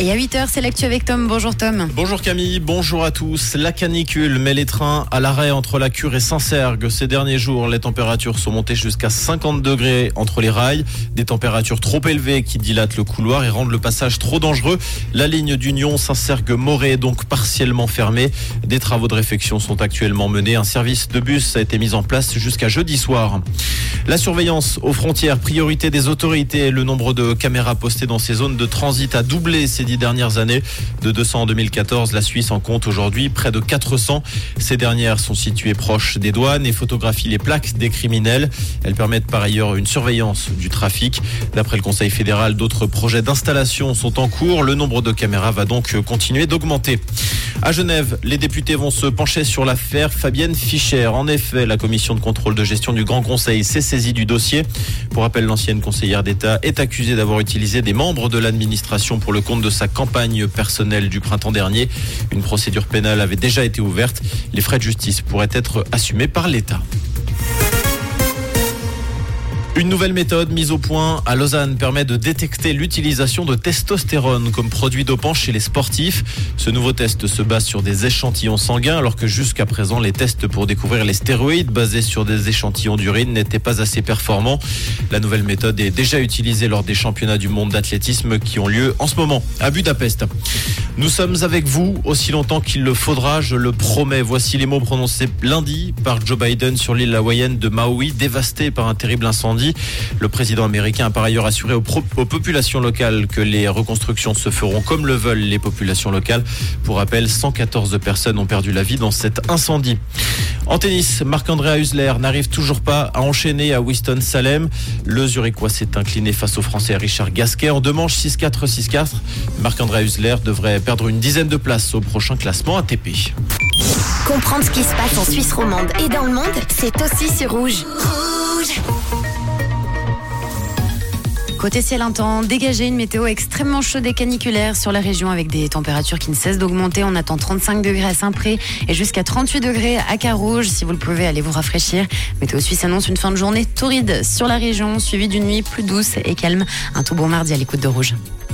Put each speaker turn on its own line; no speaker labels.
Et à 8h, c'est l'actu avec Tom. Bonjour Tom.
Bonjour Camille, bonjour à tous. La canicule met les trains à l'arrêt entre la Cure et Saint-Sergue. Ces derniers jours, les températures sont montées jusqu'à 50 degrés entre les rails. Des températures trop élevées qui dilatent le couloir et rendent le passage trop dangereux. La ligne d'Union Saint-Sergue-Morée est donc partiellement fermée. Des travaux de réfection sont actuellement menés. Un service de bus a été mis en place jusqu'à jeudi soir. La surveillance aux frontières, priorité des autorités. Le nombre de caméras postées dans ces zones de transit a doublé dix dernières années. De 200 en 2014, la Suisse en compte aujourd'hui près de 400. Ces dernières sont situées proches des douanes et photographient les plaques des criminels. Elles permettent par ailleurs une surveillance du trafic. D'après le Conseil fédéral, d'autres projets d'installation sont en cours. Le nombre de caméras va donc continuer d'augmenter. À Genève, les députés vont se pencher sur l'affaire Fabienne Fischer. En effet, la commission de contrôle de gestion du Grand Conseil s'est saisie du dossier. Pour rappel, l'ancienne conseillère d'État est accusée d'avoir utilisé des membres de l'administration pour le compte de sa campagne personnelle du printemps dernier. Une procédure pénale avait déjà été ouverte. Les frais de justice pourraient être assumés par l'État. Une nouvelle méthode mise au point à Lausanne permet de détecter l'utilisation de testostérone comme produit dopant chez les sportifs. Ce nouveau test se base sur des échantillons sanguins alors que jusqu'à présent les tests pour découvrir les stéroïdes basés sur des échantillons d'urine n'étaient pas assez performants. La nouvelle méthode est déjà utilisée lors des championnats du monde d'athlétisme qui ont lieu en ce moment à Budapest. Nous sommes avec vous aussi longtemps qu'il le faudra, je le promets. Voici les mots prononcés lundi par Joe Biden sur l'île hawaïenne de Maui, dévastée par un terrible incendie. Le président américain a par ailleurs assuré aux, populations locales que les reconstructions se feront comme le veulent les populations locales. Pour rappel, 114 personnes ont perdu la vie dans cet incendie. En tennis, Marc-André Husler n'arrive toujours pas à enchaîner à Winston-Salem. Le Zurichois s'est incliné face au Français Richard Gasquet en deux manches 6-4, 6-4. Marc-André Husler devrait perdre une dizaine de places au prochain classement ATP.
Comprendre ce qui se passe en Suisse romande et dans le monde, c'est aussi sur Rouge. Rouge
Côté ciel un temps dégagé, une météo extrêmement chaude et caniculaire sur la région avec des températures qui ne cessent d'augmenter. On attend 35 degrés à Saint-Pré et jusqu'à 38 degrés à Carouge. Si vous le pouvez, allez vous rafraîchir. Météo Suisse annonce une fin de journée torride sur la région, suivie d'une nuit plus douce et calme. Un tout bon mardi à l'écoute de Rouge.